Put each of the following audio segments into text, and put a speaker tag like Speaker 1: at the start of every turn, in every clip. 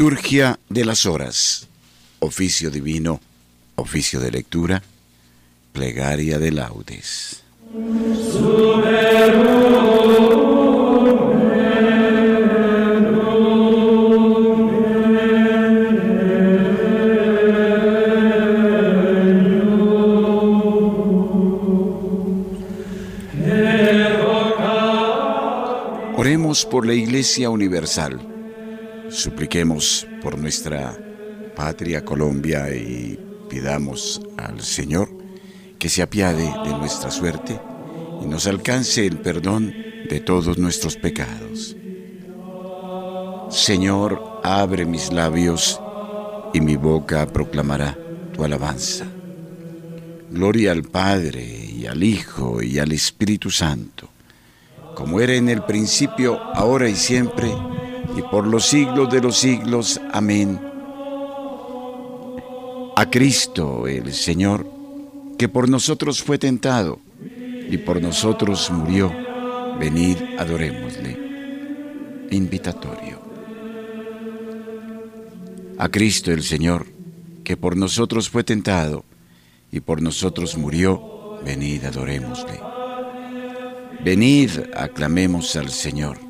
Speaker 1: Liturgia de las Horas, oficio divino, oficio de lectura, plegaria de laudes. Oremos por la Iglesia Universal. Supliquemos por nuestra patria Colombia y pidamos al Señor que se apiade de nuestra suerte y nos alcance el perdón de todos nuestros pecados. Señor, abre mis labios y mi boca proclamará tu alabanza. Gloria al Padre y al Hijo y al Espíritu Santo, como era en el principio, ahora y siempre, y por los siglos de los siglos. Amén. A Cristo el Señor, que por nosotros fue tentado y por nosotros murió, venid, adorémosle. Invitatorio. A Cristo el Señor, que por nosotros fue tentado y por nosotros murió, venid, adorémosle. Venid, aclamemos al Señor.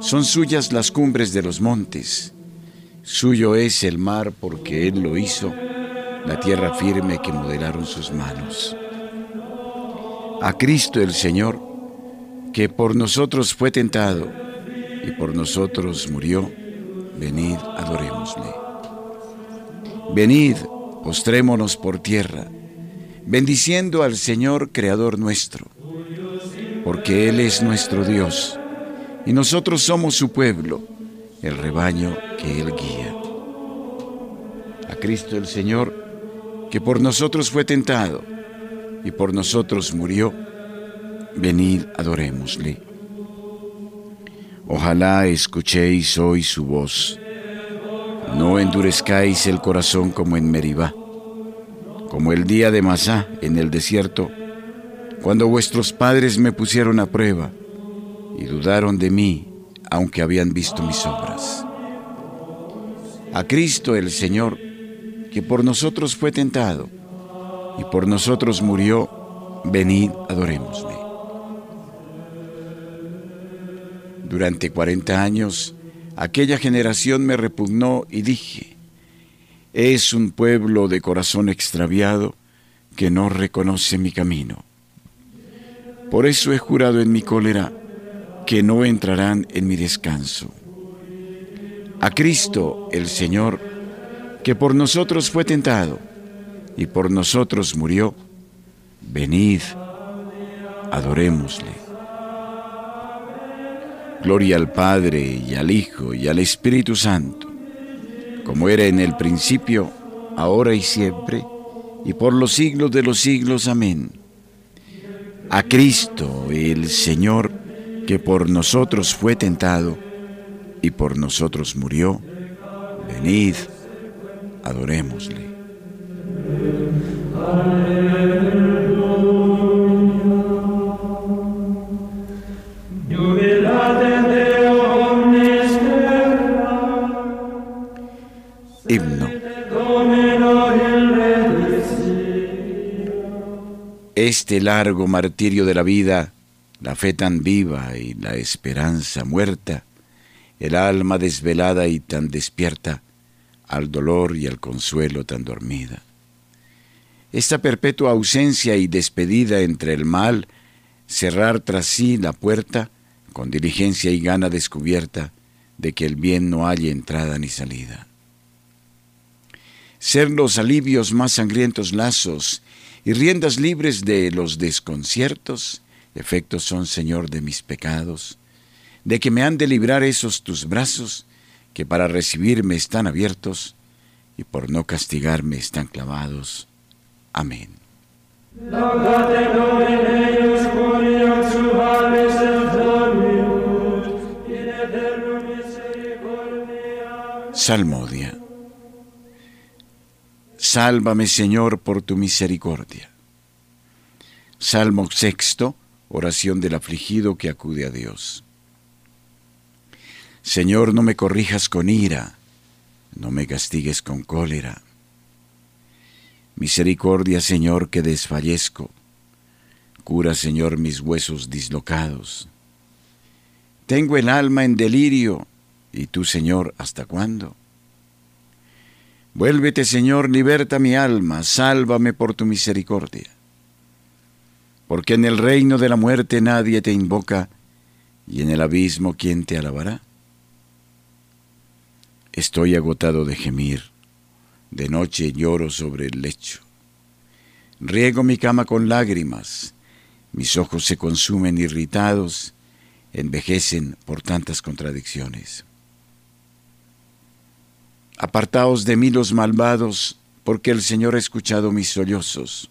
Speaker 1: son suyas las cumbres de los montes. Suyo es el mar porque Él lo hizo, la tierra firme que modelaron sus manos. A Cristo el Señor, que por nosotros fue tentado y por nosotros murió, venid, adorémosle. Venid, postrémonos por tierra, bendiciendo al Señor Creador nuestro, porque Él es nuestro Dios y nosotros somos su pueblo, el rebaño que Él guía. A Cristo el Señor, que por nosotros fue tentado y por nosotros murió, venid, adorémosle. Ojalá escuchéis hoy su voz. No endurezcáis el corazón como en Meribá, como el día de Masá en el desierto, cuando vuestros padres me pusieron a prueba y dudaron de mí, aunque habían visto mis obras. A Cristo el Señor, que por nosotros fue tentado y por nosotros murió, venid, adorémosle. Durante cuarenta años, aquella generación me repugnó y dije, es un pueblo de corazón extraviado que no reconoce mi camino. Por eso he jurado en mi cólera, que no entrarán en mi descanso. A Cristo el Señor, que por nosotros fue tentado y por nosotros murió, venid, adorémosle. Gloria al Padre y al Hijo y al Espíritu Santo, como era en el principio, ahora y siempre, y por los siglos de los siglos. Amén. A Cristo el Señor, que por nosotros fue tentado y por nosotros murió, venid, adorémosle. Himno. Este largo martirio de la vida la fe tan viva y la esperanza muerta, el alma desvelada y tan despierta, al dolor y al consuelo tan dormida. Esta perpetua ausencia y despedida entre el mal, cerrar tras sí la puerta, con diligencia y gana descubierta de que el bien no haya entrada ni salida. Ser los alivios más sangrientos lazos y riendas libres de los desconciertos, efectos son, Señor, de mis pecados, de que me han de librar esos tus brazos que para recibirme están abiertos y por no castigarme están clavados. Amén. Salmodia. Sálvame, Señor, por tu misericordia. Salmo sexto, oración del afligido que acude a Dios. Señor, no me corrijas con ira, no me castigues con cólera. Misericordia, Señor, que desfallezco. Cura, Señor, mis huesos dislocados. Tengo el alma en delirio, y tú, Señor, ¿hasta cuándo? Vuélvete, Señor, liberta mi alma, sálvame por tu misericordia. Porque en el reino de la muerte nadie te invoca, y en el abismo ¿quién te alabará? Estoy agotado de gemir, de noche lloro sobre el lecho. Riego mi cama con lágrimas, mis ojos se consumen irritados, envejecen por tantas contradicciones. Apartaos de mí los malvados, porque el Señor ha escuchado mis sollozos.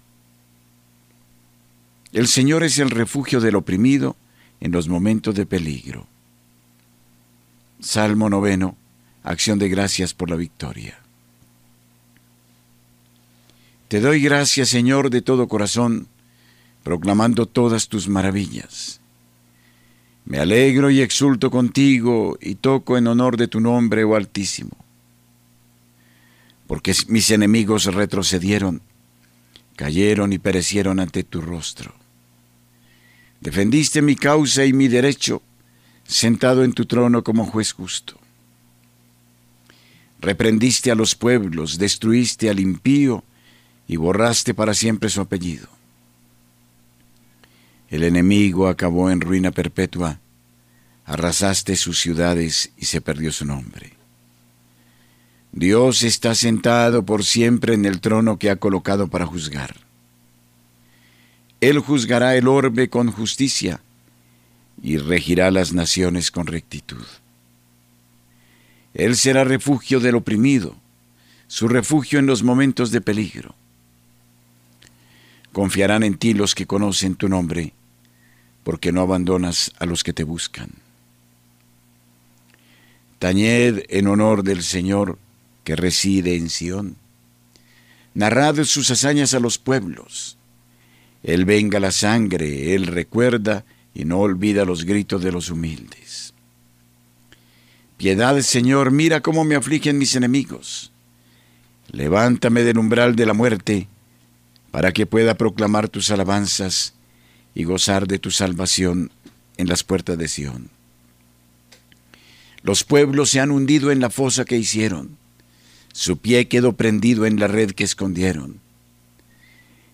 Speaker 1: El Señor es el refugio del oprimido en los momentos de peligro. Salmo noveno, acción de gracias por la victoria. Te doy gracias, Señor, de todo corazón, proclamando todas tus maravillas. Me alegro y exulto contigo y toco en honor de tu nombre, oh Altísimo. Porque mis enemigos retrocedieron, cayeron y perecieron ante tu rostro. Defendiste mi causa y mi derecho sentado en tu trono como juez justo. Reprendiste a los pueblos, destruiste al impío y borraste para siempre su apellido. El enemigo acabó en ruina perpetua, arrasaste sus ciudades y se perdió su nombre. Dios está sentado por siempre en el trono que ha colocado para juzgar. Él juzgará el orbe con justicia y regirá las naciones con rectitud. Él será refugio del oprimido, su refugio en los momentos de peligro. Confiarán en ti los que conocen tu nombre, porque no abandonas a los que te buscan. Tañed en honor del Señor que reside en Sión. Narrad sus hazañas a los pueblos. Él venga la sangre, Él recuerda y no olvida los gritos de los humildes. Piedad, Señor, mira cómo me afligen mis enemigos. Levántame del umbral de la muerte, para que pueda proclamar tus alabanzas y gozar de tu salvación en las puertas de Sión. Los pueblos se han hundido en la fosa que hicieron, su pie quedó prendido en la red que escondieron.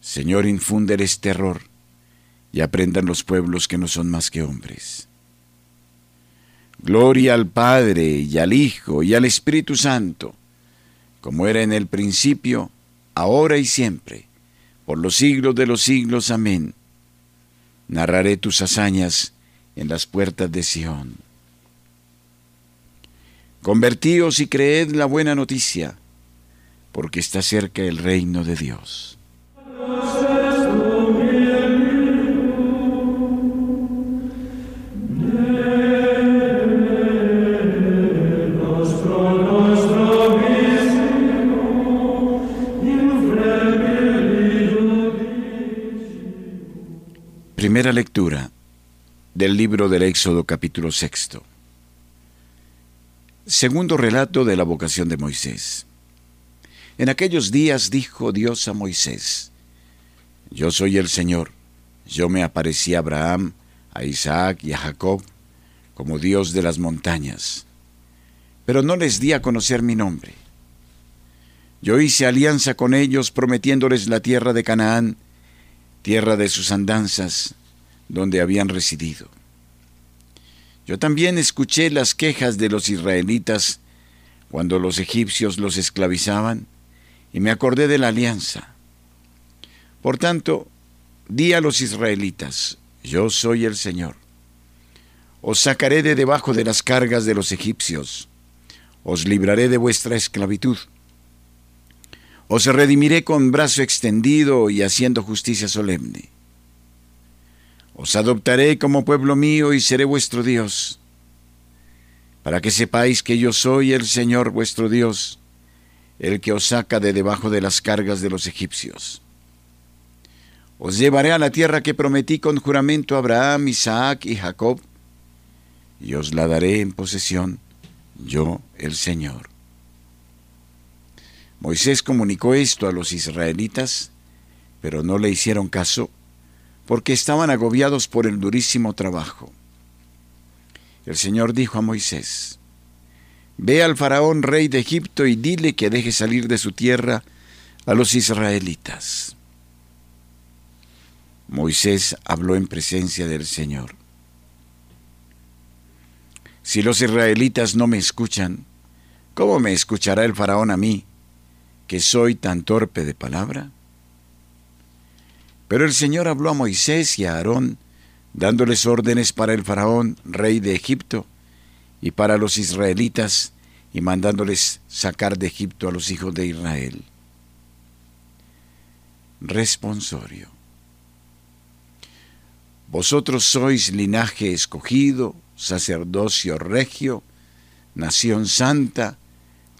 Speaker 1: Señor, infúndeles terror y aprendan los pueblos que no son más que hombres. Gloria al Padre y al Hijo y al Espíritu Santo, como era en el principio, ahora y siempre, por los siglos de los siglos. Amén. Narraré tus hazañas en las puertas de Sión. Convertíos y creed la buena noticia, porque está cerca el reino de Dios. Primera lectura del libro del Éxodo capítulo sexto. Segundo relato de la vocación de Moisés. En aquellos días dijo Dios a Moisés, Yo soy el Señor, yo me aparecí a Abraham, a Isaac y a Jacob como Dios de las montañas, pero no les di a conocer mi nombre. Yo hice alianza con ellos prometiéndoles la tierra de Canaán, tierra de sus andanzas, donde habían residido. Yo también escuché las quejas de los israelitas cuando los egipcios los esclavizaban y me acordé de la alianza. Por tanto, di a los israelitas, yo soy el Señor. Os sacaré de debajo de las cargas de los egipcios, os libraré de vuestra esclavitud. Os redimiré con brazo extendido y haciendo justicia solemne. Os adoptaré como pueblo mío y seré vuestro Dios, para que sepáis que yo soy el Señor vuestro Dios, el que os saca de debajo de las cargas de los egipcios. Os llevaré a la tierra que prometí con juramento a Abraham, Isaac y Jacob, y os la daré en posesión, yo el Señor. Moisés comunicó esto a los israelitas, pero no le hicieron caso porque estaban agobiados por el durísimo trabajo. El Señor dijo a Moisés, Ve al faraón rey de Egipto y dile que deje salir de su tierra a los israelitas. Moisés habló en presencia del Señor. Si los israelitas no me escuchan, ¿cómo me escuchará el faraón a mí, que soy tan torpe de palabra? Pero el Señor habló a Moisés y a Aarón, dándoles órdenes para el faraón, rey de Egipto, y para los israelitas, y mandándoles sacar de Egipto a los hijos de Israel. Responsorio. Vosotros sois linaje escogido, sacerdocio regio, nación santa,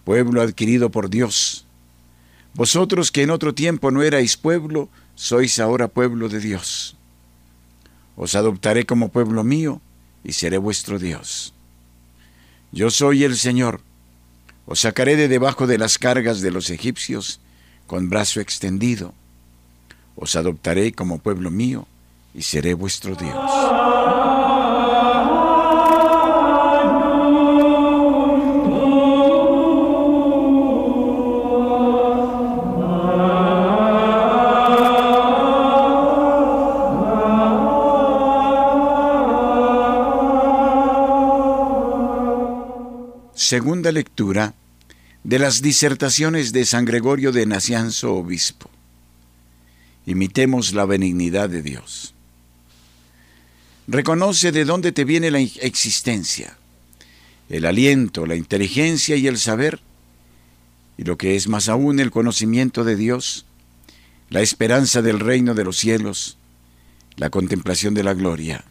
Speaker 1: pueblo adquirido por Dios vosotros que en otro tiempo no erais pueblo, sois ahora pueblo de Dios. Os adoptaré como pueblo mío y seré vuestro Dios. Yo soy el Señor. Os sacaré de debajo de las cargas de los egipcios con brazo extendido. Os adoptaré como pueblo mío y seré vuestro Dios. Segunda lectura de las disertaciones de San Gregorio de Nacianzo, obispo. Imitemos la benignidad de Dios. Reconoce de dónde te viene la existencia, el aliento, la inteligencia y el saber, y lo que es más aún el conocimiento de Dios, la esperanza del reino de los cielos, la contemplación de la gloria.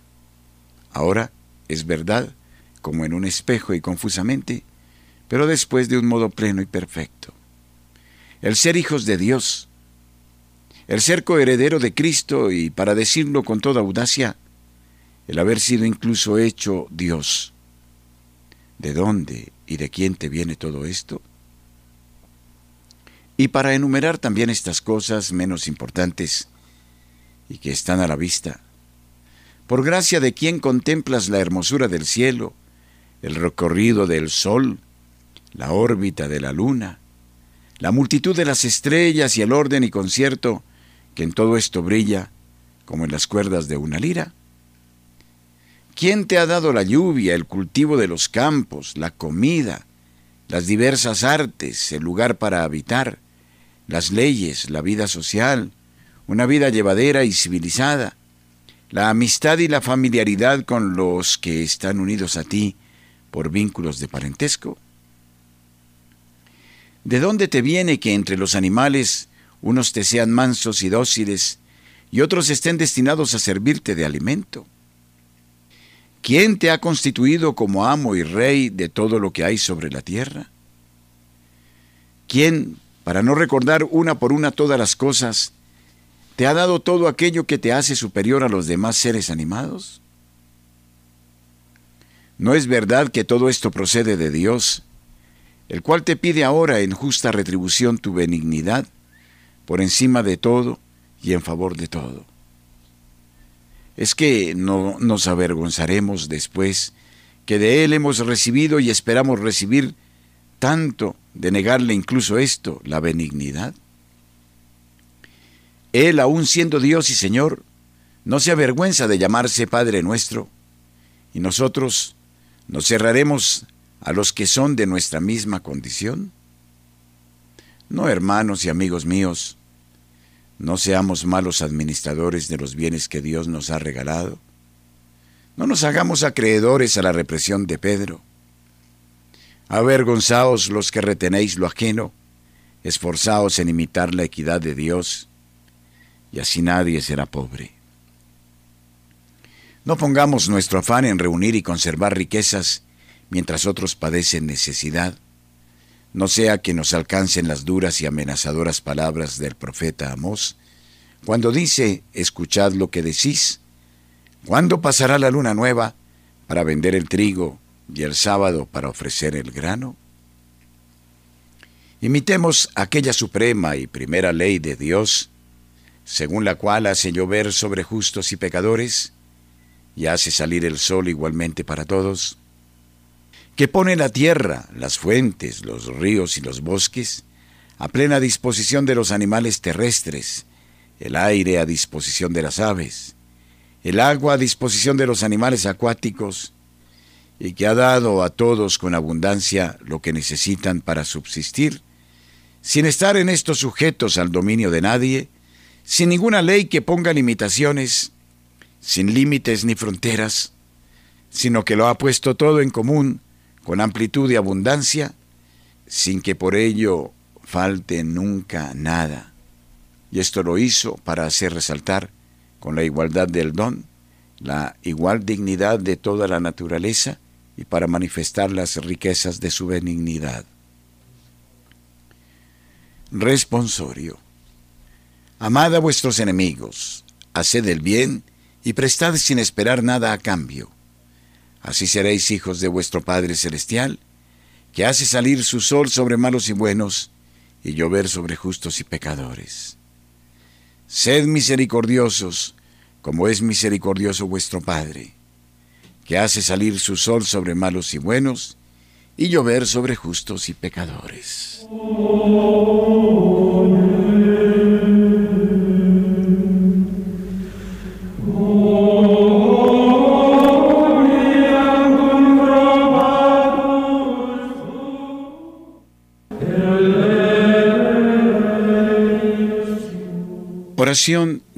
Speaker 1: Ahora es verdad, como en un espejo y confusamente, pero después de un modo pleno y perfecto. El ser hijos de Dios, el ser coheredero de Cristo y, para decirlo con toda audacia, el haber sido incluso hecho Dios. ¿De dónde y de quién te viene todo esto? Y para enumerar también estas cosas menos importantes y que están a la vista, por gracia de quien contemplas la hermosura del cielo, el recorrido del sol, la órbita de la luna, la multitud de las estrellas y el orden y concierto que en todo esto brilla como en las cuerdas de una lira? ¿Quién te ha dado la lluvia, el cultivo de los campos, la comida, las diversas artes, el lugar para habitar, las leyes, la vida social, una vida llevadera y civilizada, la amistad y la familiaridad con los que están unidos a ti por vínculos de parentesco? ¿De dónde te viene que entre los animales unos te sean mansos y dóciles y otros estén destinados a servirte de alimento? ¿Quién te ha constituido como amo y rey de todo lo que hay sobre la tierra? ¿Quién, para no recordar una por una todas las cosas, ¿Te ha dado todo aquello que te hace superior a los demás seres animados? ¿No es verdad que todo esto procede de Dios, el cual te pide ahora en justa retribución tu benignidad, por encima de todo y en favor de todo? Es que no nos avergonzaremos después que de Él hemos recibido y esperamos recibir tanto de negarle incluso esto, la benignidad. Él, aun siendo Dios y Señor, no se avergüenza de llamarse Padre nuestro, y nosotros nos cerraremos a los que son de nuestra misma condición. No, hermanos y amigos míos, no seamos malos administradores de los bienes que Dios nos ha regalado. No nos hagamos acreedores a la represión de Pedro. Avergonzaos los que retenéis lo ajeno, esforzaos en imitar la equidad de Dios y así nadie será pobre. No pongamos nuestro afán en reunir y conservar riquezas mientras otros padecen necesidad, no sea que nos alcancen las duras y amenazadoras palabras del profeta Amós, cuando dice, escuchad lo que decís, ¿cuándo pasará la luna nueva para vender el trigo y el sábado para ofrecer el grano? Imitemos aquella suprema y primera ley de Dios, según la cual hace llover sobre justos y pecadores, y hace salir el sol igualmente para todos, que pone la tierra, las fuentes, los ríos y los bosques a plena disposición de los animales terrestres, el aire a disposición de las aves, el agua a disposición de los animales acuáticos, y que ha dado a todos con abundancia lo que necesitan para subsistir, sin estar en estos sujetos al dominio de nadie, sin ninguna ley que ponga limitaciones, sin límites ni fronteras, sino que lo ha puesto todo en común, con amplitud y abundancia, sin que por ello falte nunca nada. Y esto lo hizo para hacer resaltar, con la igualdad del don, la igual dignidad de toda la naturaleza y para manifestar las riquezas de su benignidad. Responsorio. Amad a vuestros enemigos, haced el bien y prestad sin esperar nada a cambio. Así seréis hijos de vuestro Padre Celestial, que hace salir su sol sobre malos y buenos y llover sobre justos y pecadores. Sed misericordiosos, como es misericordioso vuestro Padre, que hace salir su sol sobre malos y buenos y llover sobre justos y pecadores.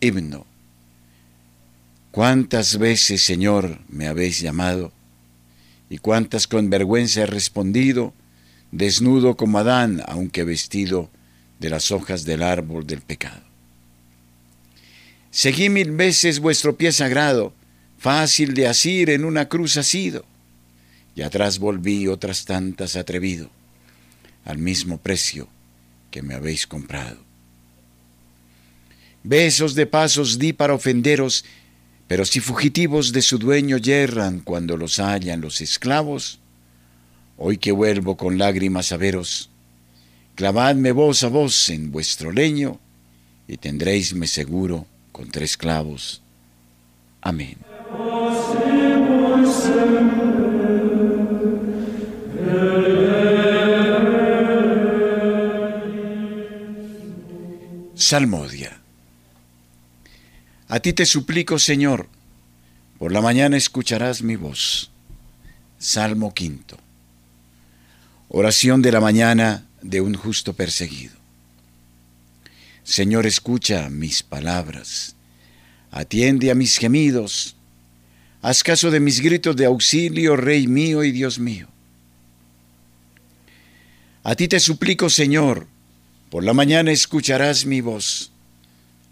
Speaker 1: Himno. ¿Cuántas veces, Señor, me habéis llamado? Y cuántas con vergüenza he respondido, desnudo como Adán, aunque vestido de las hojas del árbol del pecado. Seguí mil veces vuestro pie sagrado, fácil de asir en una cruz asido, y atrás volví otras tantas atrevido, al mismo precio que me habéis comprado. Besos de pasos di para ofenderos, pero si fugitivos de su dueño yerran cuando los hallan los esclavos, hoy que vuelvo con lágrimas a veros, clavadme voz a voz en vuestro leño, y tendréisme seguro con tres clavos. Amén. Salmodia. A ti te suplico, Señor, por la mañana escucharás mi voz. Salmo quinto. Oración de la mañana de un justo perseguido. Señor, escucha mis palabras, atiende a mis gemidos, haz caso de mis gritos de auxilio, Rey mío y Dios mío. A ti te suplico, Señor, por la mañana escucharás mi voz,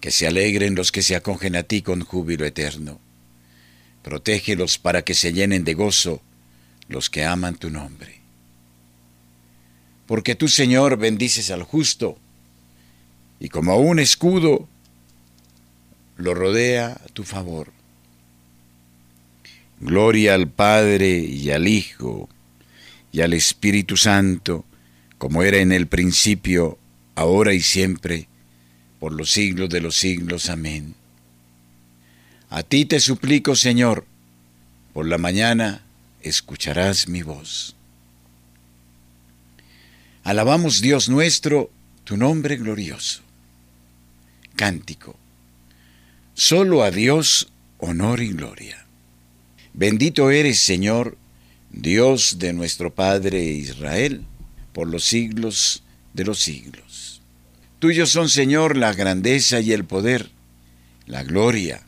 Speaker 1: Que se alegren los que se acogen a ti con júbilo eterno. Protégelos para que se llenen de gozo los que aman tu nombre. Porque tú, Señor, bendices al justo, y como un escudo lo rodea a tu favor. Gloria al Padre y al Hijo y al Espíritu Santo, como era en el principio, ahora y siempre, por los siglos de los siglos. Amén. A ti te suplico, Señor, por la mañana escucharás mi voz. Alabamos Dios nuestro, tu nombre glorioso. Cántico. Solo a Dios honor y gloria. Bendito eres, Señor, Dios de nuestro Padre Israel, por los siglos de los siglos. Tuyos son, Señor, la grandeza y el poder, la gloria,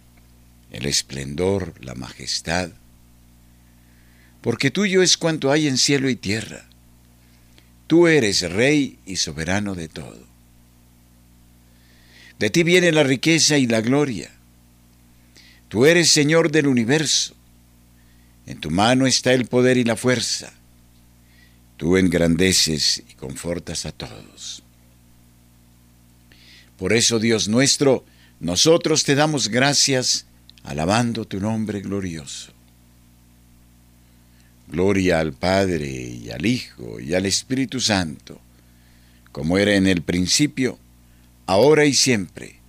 Speaker 1: el esplendor, la majestad. Porque tuyo es cuanto hay en cielo y tierra. Tú eres Rey y soberano de todo. De ti viene la riqueza y la gloria. Tú eres Señor del universo. En tu mano está el poder y la fuerza. Tú engrandeces y confortas a todos. Por eso, Dios nuestro, nosotros te damos gracias alabando tu nombre glorioso. Gloria al Padre y al Hijo y al Espíritu Santo, como era en el principio, ahora y siempre,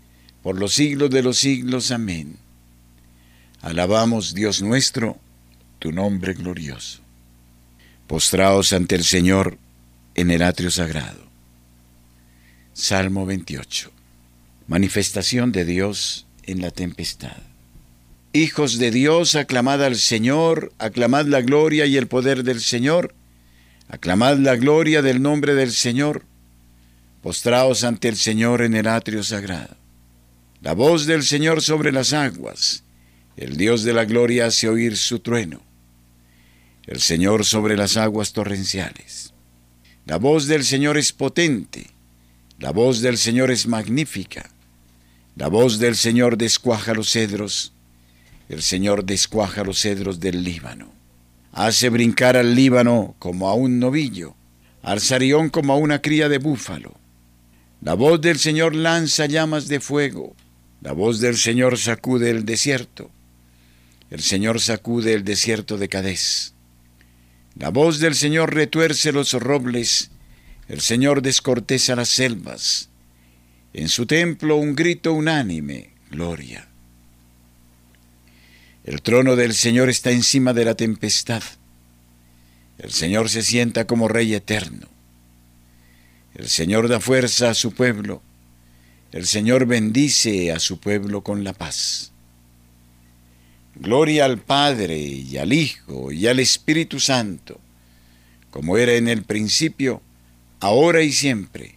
Speaker 1: por los siglos de los siglos. Amén. Alabamos, Dios nuestro, tu nombre glorioso. Postraos ante el Señor en el atrio sagrado. Salmo 28. Manifestación de Dios en la tempestad. Hijos de Dios, aclamad al Señor, aclamad la gloria y el poder del Señor, aclamad la gloria del nombre del Señor, postraos ante el Señor en el atrio sagrado. La voz del Señor sobre las aguas, el Dios de la gloria hace oír su trueno el Señor sobre las aguas torrenciales. La voz del Señor es potente, la voz del Señor es magnífica, la voz del Señor descuaja los cedros, el Señor descuaja los cedros del Líbano. Hace brincar al Líbano como a un novillo, al Sarión como a una cría de búfalo. La voz del Señor lanza llamas de fuego, la voz del Señor sacude el desierto. El Señor sacude el desierto de Cadés. La voz del Señor retuerce los robles, el Señor descorteza las selvas. En su templo un grito unánime, gloria. El trono del Señor está encima de la tempestad. El Señor se sienta como Rey eterno. El Señor da fuerza a su pueblo. El Señor bendice a su pueblo con la paz. Gloria al Padre y al Hijo y al Espíritu Santo, como era en el principio, ahora y siempre,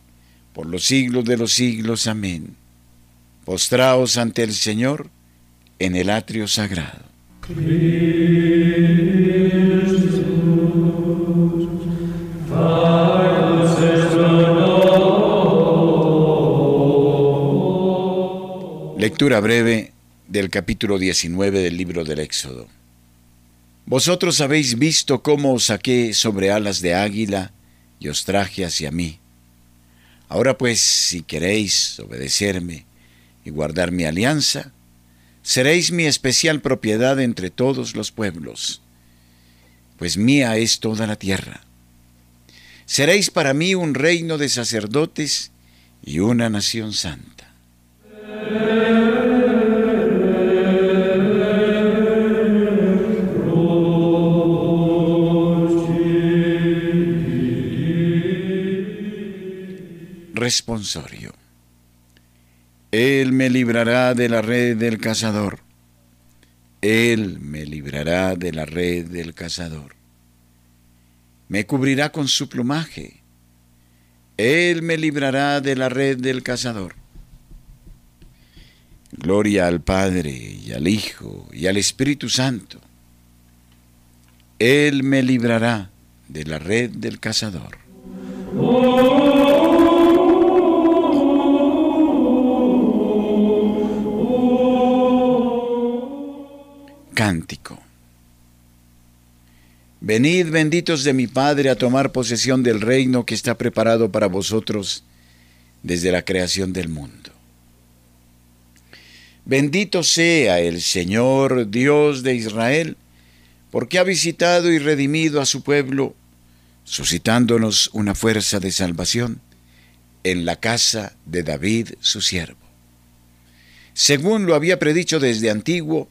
Speaker 1: por los siglos de los siglos. Amén. Postraos ante el Señor en el atrio sagrado. Lectura breve del capítulo 19 del libro del Éxodo. Vosotros habéis visto cómo os saqué sobre alas de águila y os traje hacia mí. Ahora pues, si queréis obedecerme y guardar mi alianza, seréis mi especial propiedad entre todos los pueblos, pues mía es toda la tierra. Seréis para mí un reino de sacerdotes y una nación santa. Responsorio. Él me librará de la red del cazador. Él me librará de la red del cazador. Me cubrirá con su plumaje. Él me librará de la red del cazador. Gloria al Padre y al Hijo y al Espíritu Santo. Él me librará de la red del cazador. Cántico. Venid benditos de mi Padre a tomar posesión del reino que está preparado para vosotros desde la creación del mundo. Bendito sea el Señor Dios de Israel, porque ha visitado y redimido a su pueblo, suscitándonos una fuerza de salvación en la casa de David su siervo. Según lo había predicho desde antiguo,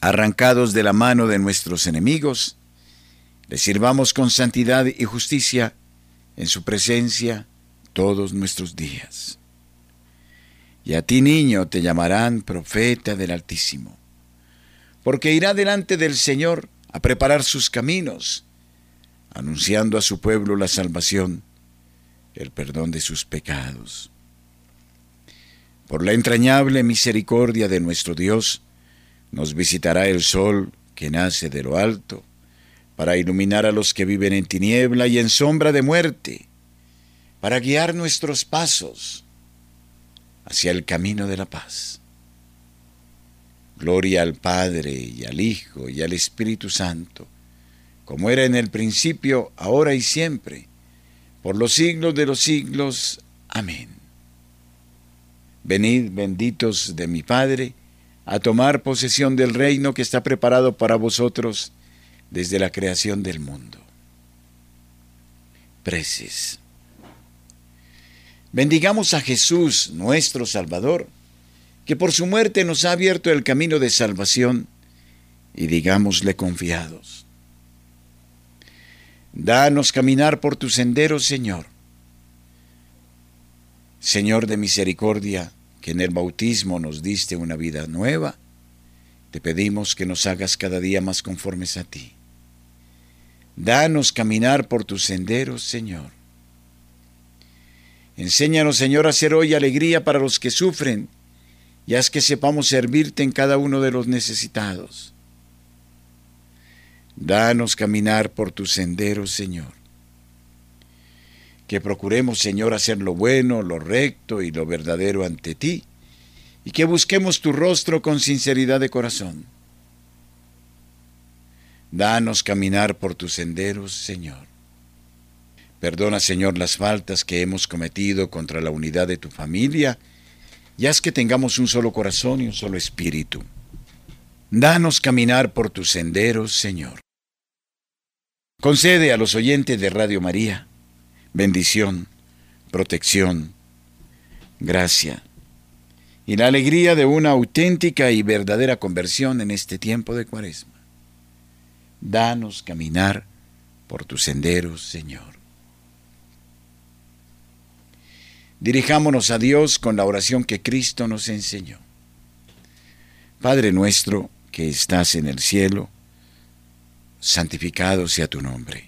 Speaker 1: arrancados de la mano de nuestros enemigos, le sirvamos con santidad y justicia en su presencia todos nuestros días. Y a ti, niño, te llamarán profeta del Altísimo, porque irá delante del Señor a preparar sus caminos, anunciando a su pueblo la salvación, el perdón de sus pecados. Por la entrañable misericordia de nuestro Dios, nos visitará el sol que nace de lo alto, para iluminar a los que viven en tiniebla y en sombra de muerte, para guiar nuestros pasos hacia el camino de la paz. Gloria al Padre y al Hijo y al Espíritu Santo, como era en el principio, ahora y siempre, por los siglos de los siglos. Amén. Venid benditos de mi Padre, a tomar posesión del reino que está preparado para vosotros desde la creación del mundo. Preces. Bendigamos a Jesús, nuestro Salvador, que por su muerte nos ha abierto el camino de salvación, y digámosle confiados. Danos caminar por tus senderos, Señor. Señor de misericordia, en el bautismo nos diste una vida nueva, te pedimos que nos hagas cada día más conformes a ti. Danos caminar por tus senderos, Señor. Enséñanos, Señor, a hacer hoy alegría para los que sufren y haz que sepamos servirte en cada uno de los necesitados. Danos caminar por tus senderos, Señor que procuremos, Señor, hacer lo bueno, lo recto y lo verdadero ante ti, y que busquemos tu rostro con sinceridad de corazón. Danos caminar por tus senderos, Señor. Perdona, Señor, las faltas que hemos cometido contra la unidad de tu familia, y haz que tengamos un solo corazón y un solo espíritu. Danos caminar por tus senderos, Señor. Concede a los oyentes de Radio María bendición, protección, gracia y la alegría de una auténtica y verdadera conversión en este tiempo de cuaresma. Danos caminar por tus senderos, Señor. Dirijámonos a Dios con la oración que Cristo nos enseñó. Padre nuestro que estás en el cielo, santificado sea tu nombre.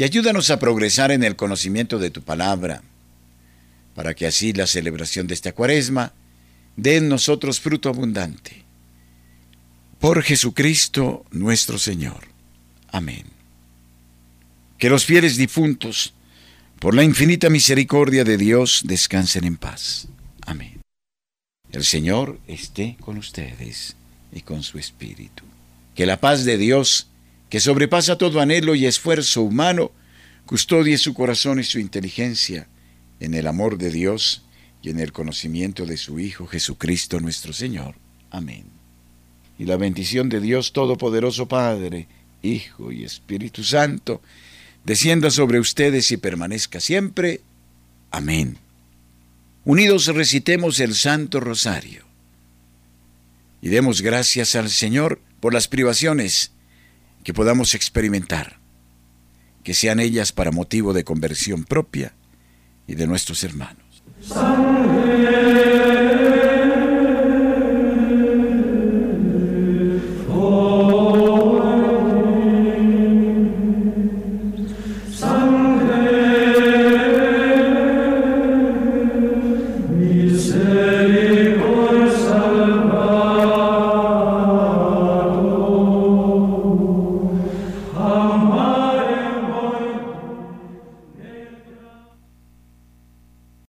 Speaker 1: y ayúdanos a progresar en el conocimiento de tu palabra, para que así la celebración de esta cuaresma dé en nosotros fruto abundante. Por Jesucristo nuestro Señor. Amén. Que los fieles difuntos, por la infinita misericordia de Dios, descansen en paz. Amén. El Señor esté con ustedes y con su Espíritu. Que la paz de Dios, que sobrepasa todo anhelo y esfuerzo humano, custodie su corazón y su inteligencia en el amor de Dios y en el conocimiento de su Hijo Jesucristo nuestro Señor. Amén. Y la bendición de Dios Todopoderoso Padre, Hijo y Espíritu Santo, descienda sobre ustedes y permanezca siempre. Amén. Unidos recitemos el Santo Rosario y demos gracias al Señor por las privaciones que podamos experimentar, que sean ellas para motivo de conversión propia y de nuestros hermanos.